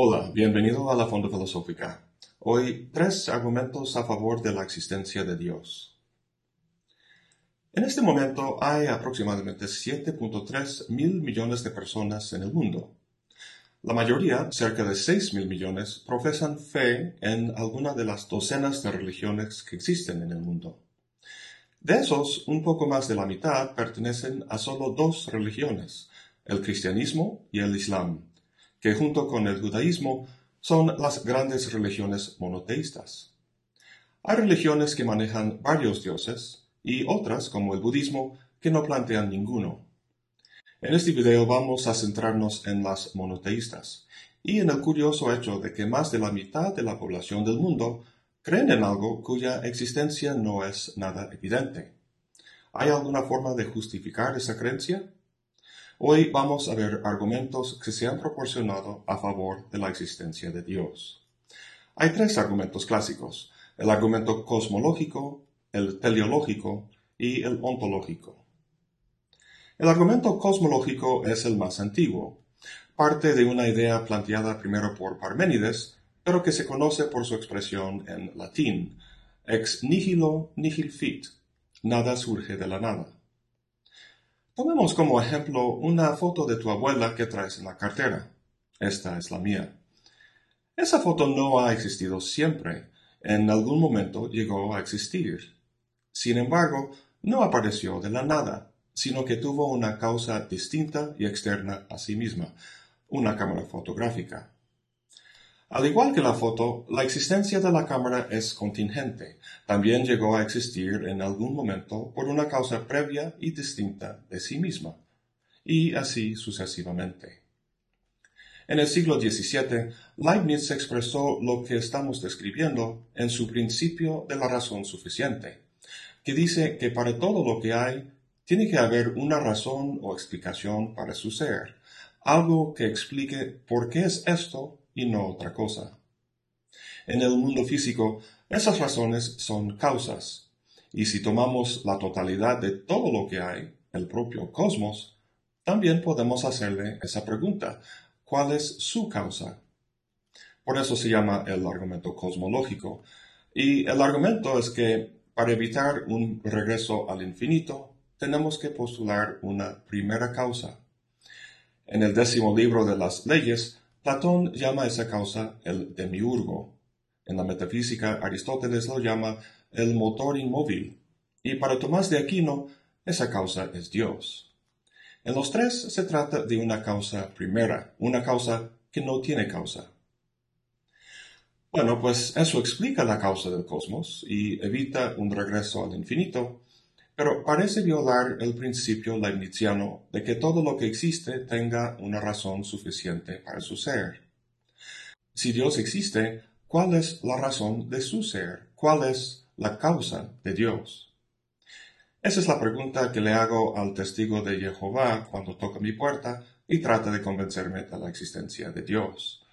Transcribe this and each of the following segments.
Hola, bienvenido a la Fonda Filosófica. Hoy, tres argumentos a favor de la existencia de Dios. En este momento hay aproximadamente 7.3 mil millones de personas en el mundo. La mayoría, cerca de 6 mil millones, profesan fe en alguna de las docenas de religiones que existen en el mundo. De esos, un poco más de la mitad pertenecen a solo dos religiones, el cristianismo y el islam que junto con el judaísmo son las grandes religiones monoteístas. Hay religiones que manejan varios dioses y otras, como el budismo, que no plantean ninguno. En este video vamos a centrarnos en las monoteístas y en el curioso hecho de que más de la mitad de la población del mundo creen en algo cuya existencia no es nada evidente. ¿Hay alguna forma de justificar esa creencia? Hoy vamos a ver argumentos que se han proporcionado a favor de la existencia de Dios. Hay tres argumentos clásicos, el argumento cosmológico, el teleológico y el ontológico. El argumento cosmológico es el más antiguo. Parte de una idea planteada primero por Parménides, pero que se conoce por su expresión en latín, ex nihilo nihil fit, nada surge de la nada. Tomemos como ejemplo una foto de tu abuela que traes en la cartera. Esta es la mía. Esa foto no ha existido siempre. En algún momento llegó a existir. Sin embargo, no apareció de la nada, sino que tuvo una causa distinta y externa a sí misma, una cámara fotográfica. Al igual que la foto, la existencia de la cámara es contingente. También llegó a existir en algún momento por una causa previa y distinta de sí misma, y así sucesivamente. En el siglo XVII, Leibniz expresó lo que estamos describiendo en su principio de la razón suficiente, que dice que para todo lo que hay, tiene que haber una razón o explicación para su ser, algo que explique por qué es esto y no otra cosa. En el mundo físico, esas razones son causas, y si tomamos la totalidad de todo lo que hay, el propio cosmos, también podemos hacerle esa pregunta, ¿cuál es su causa? Por eso se llama el argumento cosmológico, y el argumento es que para evitar un regreso al infinito, tenemos que postular una primera causa. En el décimo libro de las leyes, Platón llama esa causa el demiurgo. En la metafísica, Aristóteles lo llama el motor inmóvil. Y para Tomás de Aquino, esa causa es Dios. En los tres se trata de una causa primera, una causa que no tiene causa. Bueno, pues eso explica la causa del cosmos y evita un regreso al infinito, pero parece violar el principio leibniziano de que todo lo que existe tenga una razón suficiente para su ser. Si Dios existe, ¿cuál es la razón de su ser? ¿Cuál es la causa de Dios? Esa es la pregunta que le hago al testigo de Jehová cuando toca mi puerta y trata de convencerme de la existencia de Dios.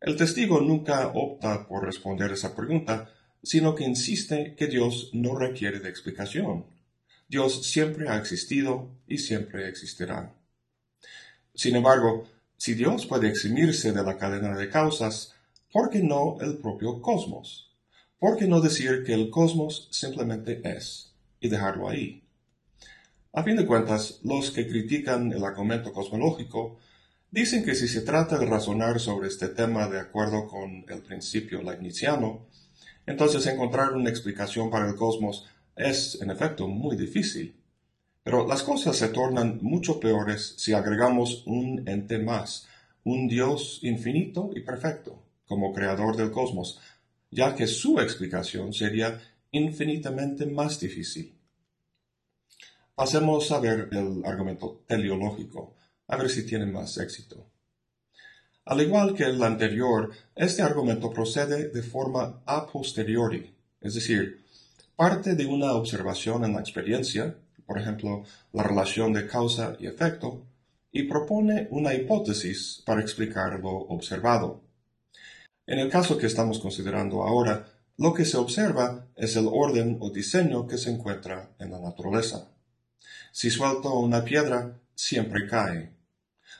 El testigo nunca opta por responder esa pregunta, sino que insiste que Dios no requiere de explicación, Dios siempre ha existido y siempre existirá. Sin embargo, si Dios puede eximirse de la cadena de causas, ¿por qué no el propio cosmos? ¿Por qué no decir que el cosmos simplemente es y dejarlo ahí? A fin de cuentas, los que critican el argumento cosmológico dicen que si se trata de razonar sobre este tema de acuerdo con el principio leibniziano, entonces encontrar una explicación para el cosmos es, en efecto, muy difícil. Pero las cosas se tornan mucho peores si agregamos un ente más, un Dios infinito y perfecto, como creador del cosmos, ya que su explicación sería infinitamente más difícil. Pasemos a ver el argumento teleológico, a ver si tiene más éxito. Al igual que el anterior, este argumento procede de forma a posteriori, es decir, parte de una observación en la experiencia, por ejemplo, la relación de causa y efecto, y propone una hipótesis para explicar lo observado. En el caso que estamos considerando ahora, lo que se observa es el orden o diseño que se encuentra en la naturaleza. Si suelto una piedra, siempre cae.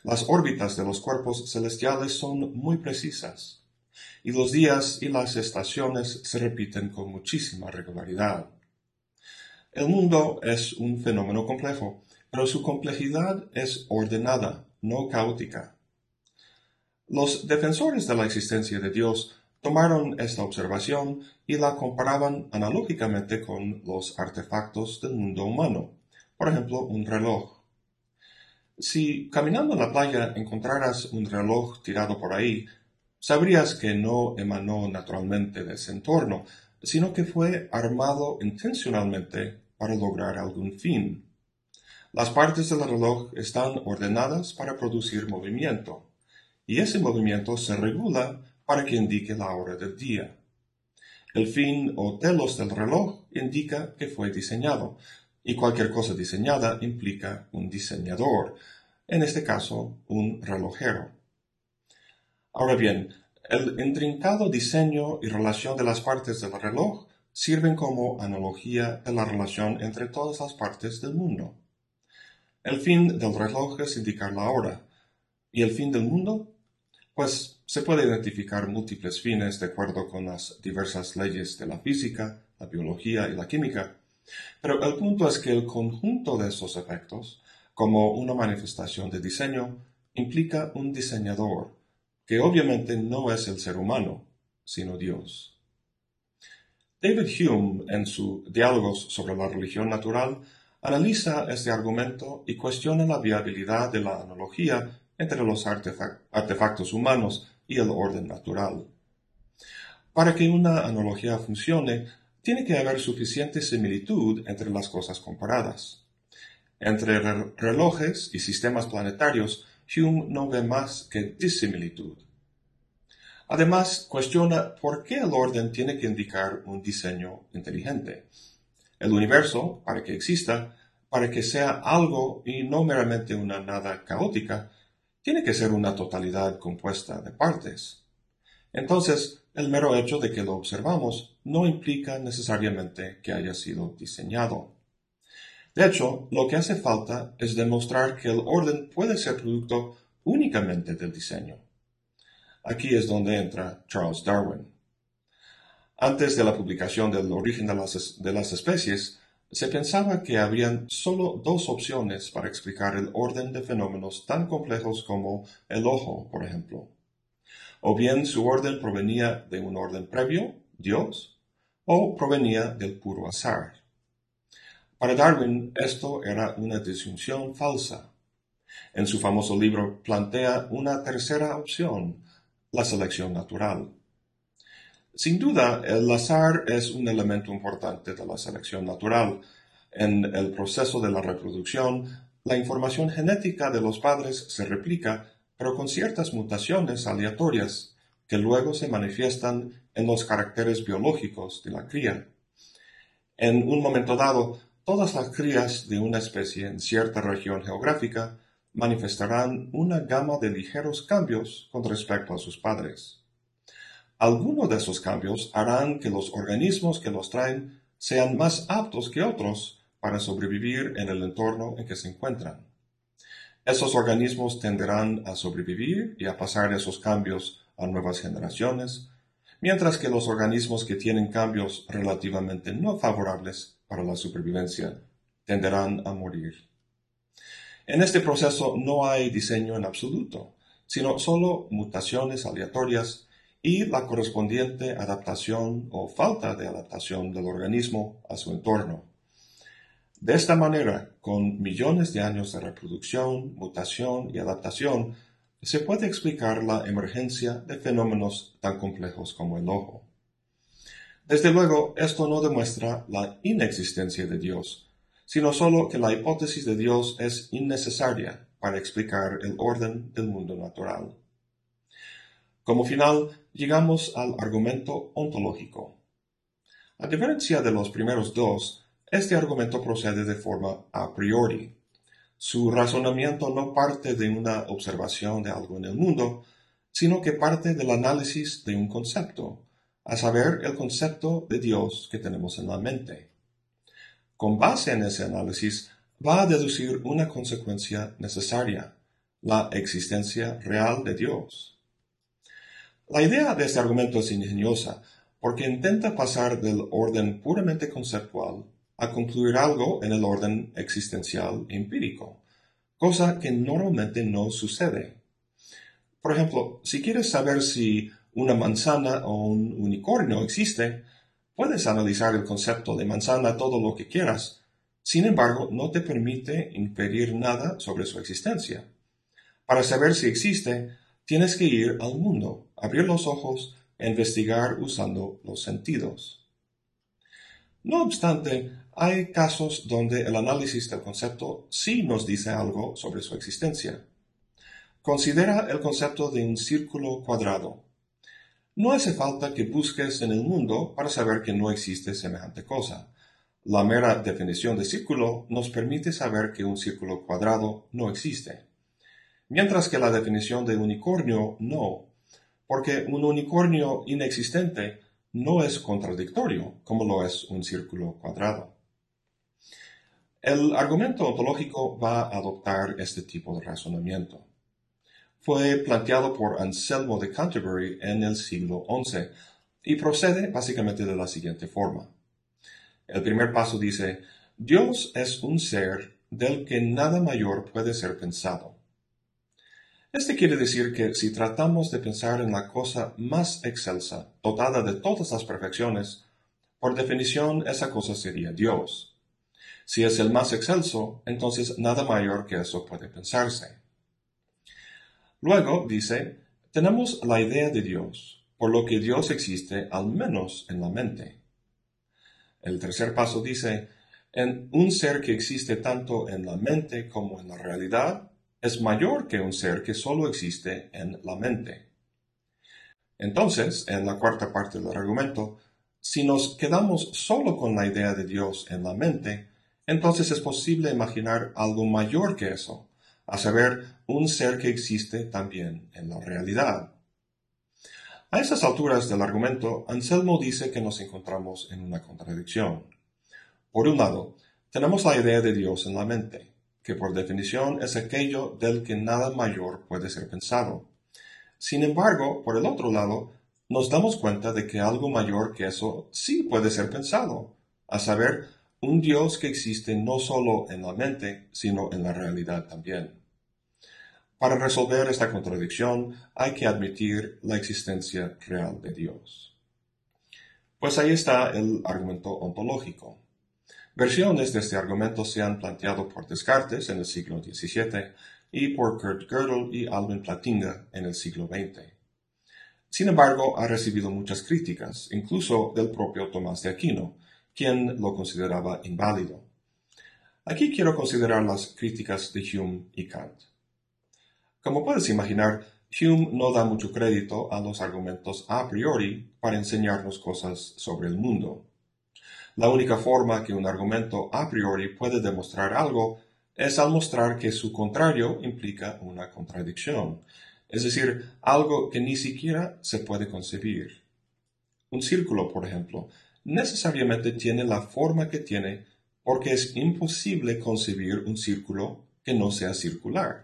Las órbitas de los cuerpos celestiales son muy precisas, y los días y las estaciones se repiten con muchísima regularidad. El mundo es un fenómeno complejo, pero su complejidad es ordenada, no caótica. Los defensores de la existencia de Dios tomaron esta observación y la comparaban analógicamente con los artefactos del mundo humano, por ejemplo, un reloj. Si caminando en la playa encontraras un reloj tirado por ahí, sabrías que no emanó naturalmente de ese entorno, sino que fue armado intencionalmente para lograr algún fin. Las partes del reloj están ordenadas para producir movimiento, y ese movimiento se regula para que indique la hora del día. El fin o telos del reloj indica que fue diseñado, y cualquier cosa diseñada implica un diseñador, en este caso un relojero. Ahora bien, el intrincado diseño y relación de las partes del reloj sirven como analogía de la relación entre todas las partes del mundo. El fin del reloj es indicar la hora, y el fin del mundo, pues se puede identificar múltiples fines de acuerdo con las diversas leyes de la física, la biología y la química, pero el punto es que el conjunto de esos efectos, como una manifestación de diseño, implica un diseñador, que obviamente no es el ser humano, sino Dios. David Hume, en su Diálogos sobre la religión natural, analiza este argumento y cuestiona la viabilidad de la analogía entre los artefactos humanos y el orden natural. Para que una analogía funcione, tiene que haber suficiente similitud entre las cosas comparadas. Entre relojes y sistemas planetarios, Hume no ve más que disimilitud. Además, cuestiona por qué el orden tiene que indicar un diseño inteligente. El universo, para que exista, para que sea algo y no meramente una nada caótica, tiene que ser una totalidad compuesta de partes. Entonces, el mero hecho de que lo observamos no implica necesariamente que haya sido diseñado. De hecho, lo que hace falta es demostrar que el orden puede ser producto únicamente del diseño. Aquí es donde entra Charles Darwin. Antes de la publicación del origen de las, especies, se pensaba que habrían solo dos opciones para explicar el orden de fenómenos tan complejos como el ojo, por ejemplo o bien su orden provenía de un orden previo, Dios, o provenía del puro azar. Para Darwin esto era una disyunción falsa. En su famoso libro plantea una tercera opción, la selección natural. Sin duda, el azar es un elemento importante de la selección natural. En el proceso de la reproducción, la información genética de los padres se replica pero con ciertas mutaciones aleatorias que luego se manifiestan en los caracteres biológicos de la cría. En un momento dado, todas las crías de una especie en cierta región geográfica manifestarán una gama de ligeros cambios con respecto a sus padres. Algunos de esos cambios harán que los organismos que los traen sean más aptos que otros para sobrevivir en el entorno en que se encuentran. Esos organismos tenderán a sobrevivir y a pasar esos cambios a nuevas generaciones, mientras que los organismos que tienen cambios relativamente no favorables para la supervivencia tenderán a morir. En este proceso no hay diseño en absoluto, sino solo mutaciones aleatorias y la correspondiente adaptación o falta de adaptación del organismo a su entorno. De esta manera, con millones de años de reproducción, mutación y adaptación, se puede explicar la emergencia de fenómenos tan complejos como el ojo. Desde luego, esto no demuestra la inexistencia de Dios, sino solo que la hipótesis de Dios es innecesaria para explicar el orden del mundo natural. Como final, llegamos al argumento ontológico. A diferencia de los primeros dos, este argumento procede de forma a priori. Su razonamiento no parte de una observación de algo en el mundo, sino que parte del análisis de un concepto, a saber, el concepto de Dios que tenemos en la mente. Con base en ese análisis, va a deducir una consecuencia necesaria, la existencia real de Dios. La idea de este argumento es ingeniosa porque intenta pasar del orden puramente conceptual a concluir algo en el orden existencial empírico, cosa que normalmente no sucede. Por ejemplo, si quieres saber si una manzana o un unicornio existe, puedes analizar el concepto de manzana todo lo que quieras, sin embargo, no te permite impedir nada sobre su existencia. Para saber si existe, tienes que ir al mundo, abrir los ojos e investigar usando los sentidos. No obstante, hay casos donde el análisis del concepto sí nos dice algo sobre su existencia. Considera el concepto de un círculo cuadrado. No hace falta que busques en el mundo para saber que no existe semejante cosa. La mera definición de círculo nos permite saber que un círculo cuadrado no existe, mientras que la definición de unicornio no, porque un unicornio inexistente no es contradictorio como lo es un círculo cuadrado. El argumento ontológico va a adoptar este tipo de razonamiento. Fue planteado por Anselmo de Canterbury en el siglo XI y procede básicamente de la siguiente forma. El primer paso dice, Dios es un ser del que nada mayor puede ser pensado. Este quiere decir que si tratamos de pensar en la cosa más excelsa, dotada de todas las perfecciones, por definición esa cosa sería Dios. Si es el más excelso, entonces nada mayor que eso puede pensarse. Luego dice, tenemos la idea de Dios, por lo que Dios existe al menos en la mente. El tercer paso dice, en un ser que existe tanto en la mente como en la realidad, es mayor que un ser que solo existe en la mente. Entonces, en la cuarta parte del argumento, si nos quedamos solo con la idea de Dios en la mente, entonces es posible imaginar algo mayor que eso, a saber, un ser que existe también en la realidad. A esas alturas del argumento, Anselmo dice que nos encontramos en una contradicción. Por un lado, tenemos la idea de Dios en la mente, que por definición es aquello del que nada mayor puede ser pensado. Sin embargo, por el otro lado, nos damos cuenta de que algo mayor que eso sí puede ser pensado, a saber, un Dios que existe no solo en la mente, sino en la realidad también. Para resolver esta contradicción hay que admitir la existencia real de Dios. Pues ahí está el argumento ontológico. Versiones de este argumento se han planteado por Descartes en el siglo XVII y por Kurt Gödel y Alvin Plantinga en el siglo XX. Sin embargo, ha recibido muchas críticas, incluso del propio Tomás de Aquino, quien lo consideraba inválido. Aquí quiero considerar las críticas de Hume y Kant. Como puedes imaginar, Hume no da mucho crédito a los argumentos a priori para enseñarnos cosas sobre el mundo. La única forma que un argumento a priori puede demostrar algo es al mostrar que su contrario implica una contradicción, es decir, algo que ni siquiera se puede concebir. Un círculo, por ejemplo, necesariamente tiene la forma que tiene porque es imposible concebir un círculo que no sea circular.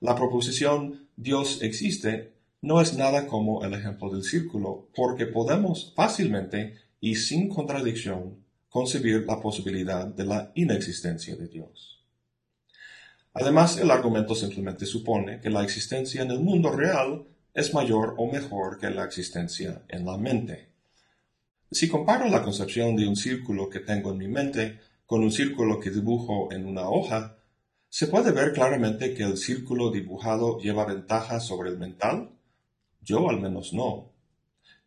La proposición Dios existe no es nada como el ejemplo del círculo, porque podemos fácilmente y sin contradicción concebir la posibilidad de la inexistencia de Dios. Además, el argumento simplemente supone que la existencia en el mundo real es mayor o mejor que la existencia en la mente. Si comparo la concepción de un círculo que tengo en mi mente con un círculo que dibujo en una hoja, ¿Se puede ver claramente que el círculo dibujado lleva ventaja sobre el mental? Yo al menos no.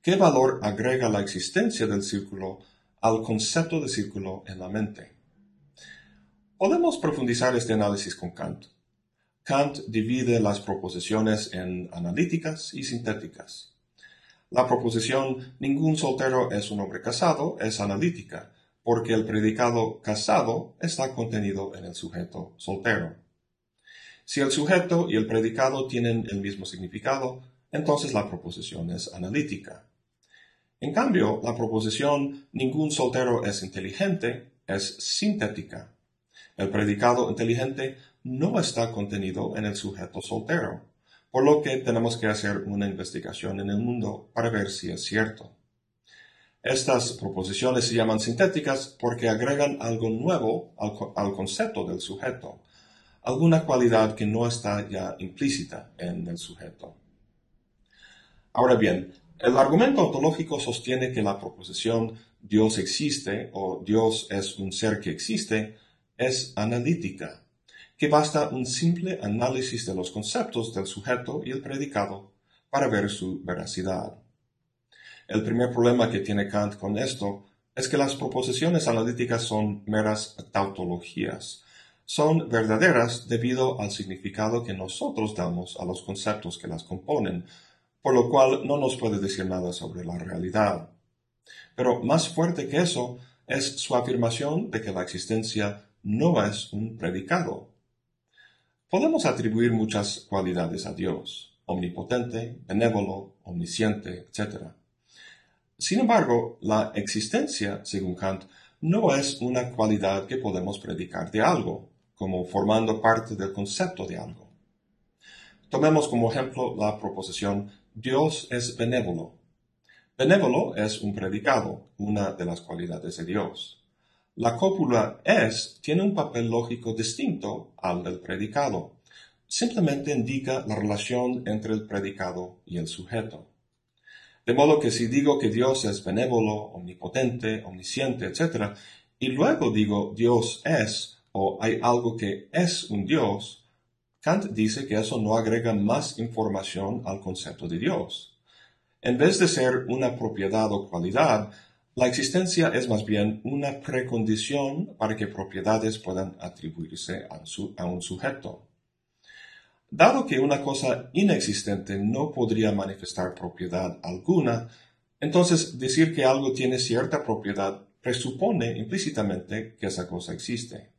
¿Qué valor agrega la existencia del círculo al concepto de círculo en la mente? Podemos profundizar este análisis con Kant. Kant divide las proposiciones en analíticas y sintéticas. La proposición ningún soltero es un hombre casado es analítica porque el predicado casado está contenido en el sujeto soltero. Si el sujeto y el predicado tienen el mismo significado, entonces la proposición es analítica. En cambio, la proposición ningún soltero es inteligente es sintética. El predicado inteligente no está contenido en el sujeto soltero, por lo que tenemos que hacer una investigación en el mundo para ver si es cierto. Estas proposiciones se llaman sintéticas porque agregan algo nuevo al, concepto del sujeto, alguna cualidad que no está ya implícita en el sujeto. Ahora bien, el argumento ontológico sostiene que la proposición Dios existe o Dios es un ser que existe es analítica, que basta un simple análisis de los conceptos del sujeto y el predicado para ver su veracidad. El primer problema que tiene Kant con esto es que las proposiciones analíticas son meras tautologías. Son verdaderas debido al significado que nosotros damos a los conceptos que las componen, por lo cual no nos puede decir nada sobre la realidad. Pero más fuerte que eso es su afirmación de que la existencia no es un predicado. Podemos atribuir muchas cualidades a Dios, omnipotente, benévolo, omnisciente, etc. Sin embargo, la existencia, según Kant, no es una cualidad que podemos predicar de algo, como formando parte del concepto de algo. Tomemos como ejemplo la proposición Dios es benévolo. Benévolo es un predicado, una de las cualidades de Dios. La cópula es tiene un papel lógico distinto al del predicado. Simplemente indica la relación entre el predicado y el sujeto. De modo que si digo que Dios es benévolo, omnipotente, omnisciente, etc., y luego digo Dios es, o hay algo que es un Dios, Kant dice que eso no agrega más información al concepto de Dios. En vez de ser una propiedad o cualidad, la existencia es más bien una precondición para que propiedades puedan atribuirse a, un sujeto. Dado que una cosa inexistente no podría manifestar propiedad alguna, entonces decir que algo tiene cierta propiedad presupone implícitamente que esa cosa existe.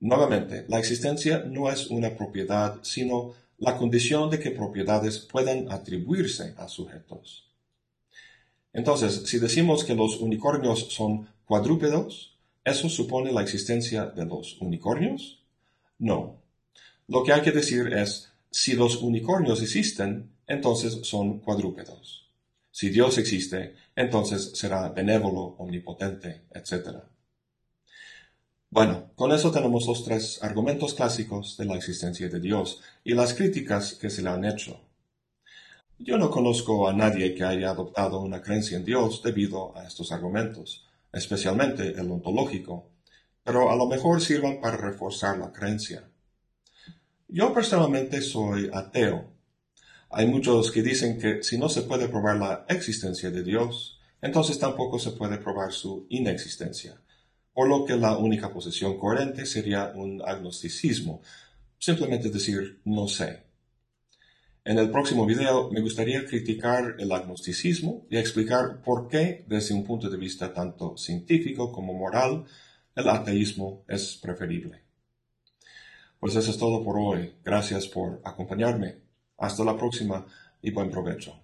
Nuevamente, la existencia no es una propiedad, sino la condición de que propiedades puedan atribuirse a sujetos. Entonces, si decimos que los unicornios son cuadrúpedos, ¿eso supone la existencia de los unicornios? No. Lo que hay que decir es, si los unicornios existen, entonces son cuadrúpedos. Si Dios existe, entonces será benévolo, omnipotente, etc. Bueno, con eso tenemos los tres argumentos clásicos de la existencia de Dios y las críticas que se le han hecho. Yo no conozco a nadie que haya adoptado una creencia en Dios debido a estos argumentos, especialmente el ontológico, pero a lo mejor sirvan para reforzar la creencia. Yo personalmente soy ateo. Hay muchos que dicen que si no se puede probar la existencia de Dios, entonces tampoco se puede probar su inexistencia, por lo que la única posición coherente sería un agnosticismo, simplemente decir no sé. En el próximo video me gustaría criticar el agnosticismo y explicar por qué, desde un punto de vista tanto científico como moral, el ateísmo es preferible. Pues eso es todo por hoy. Gracias por acompañarme. Hasta la próxima y buen provecho.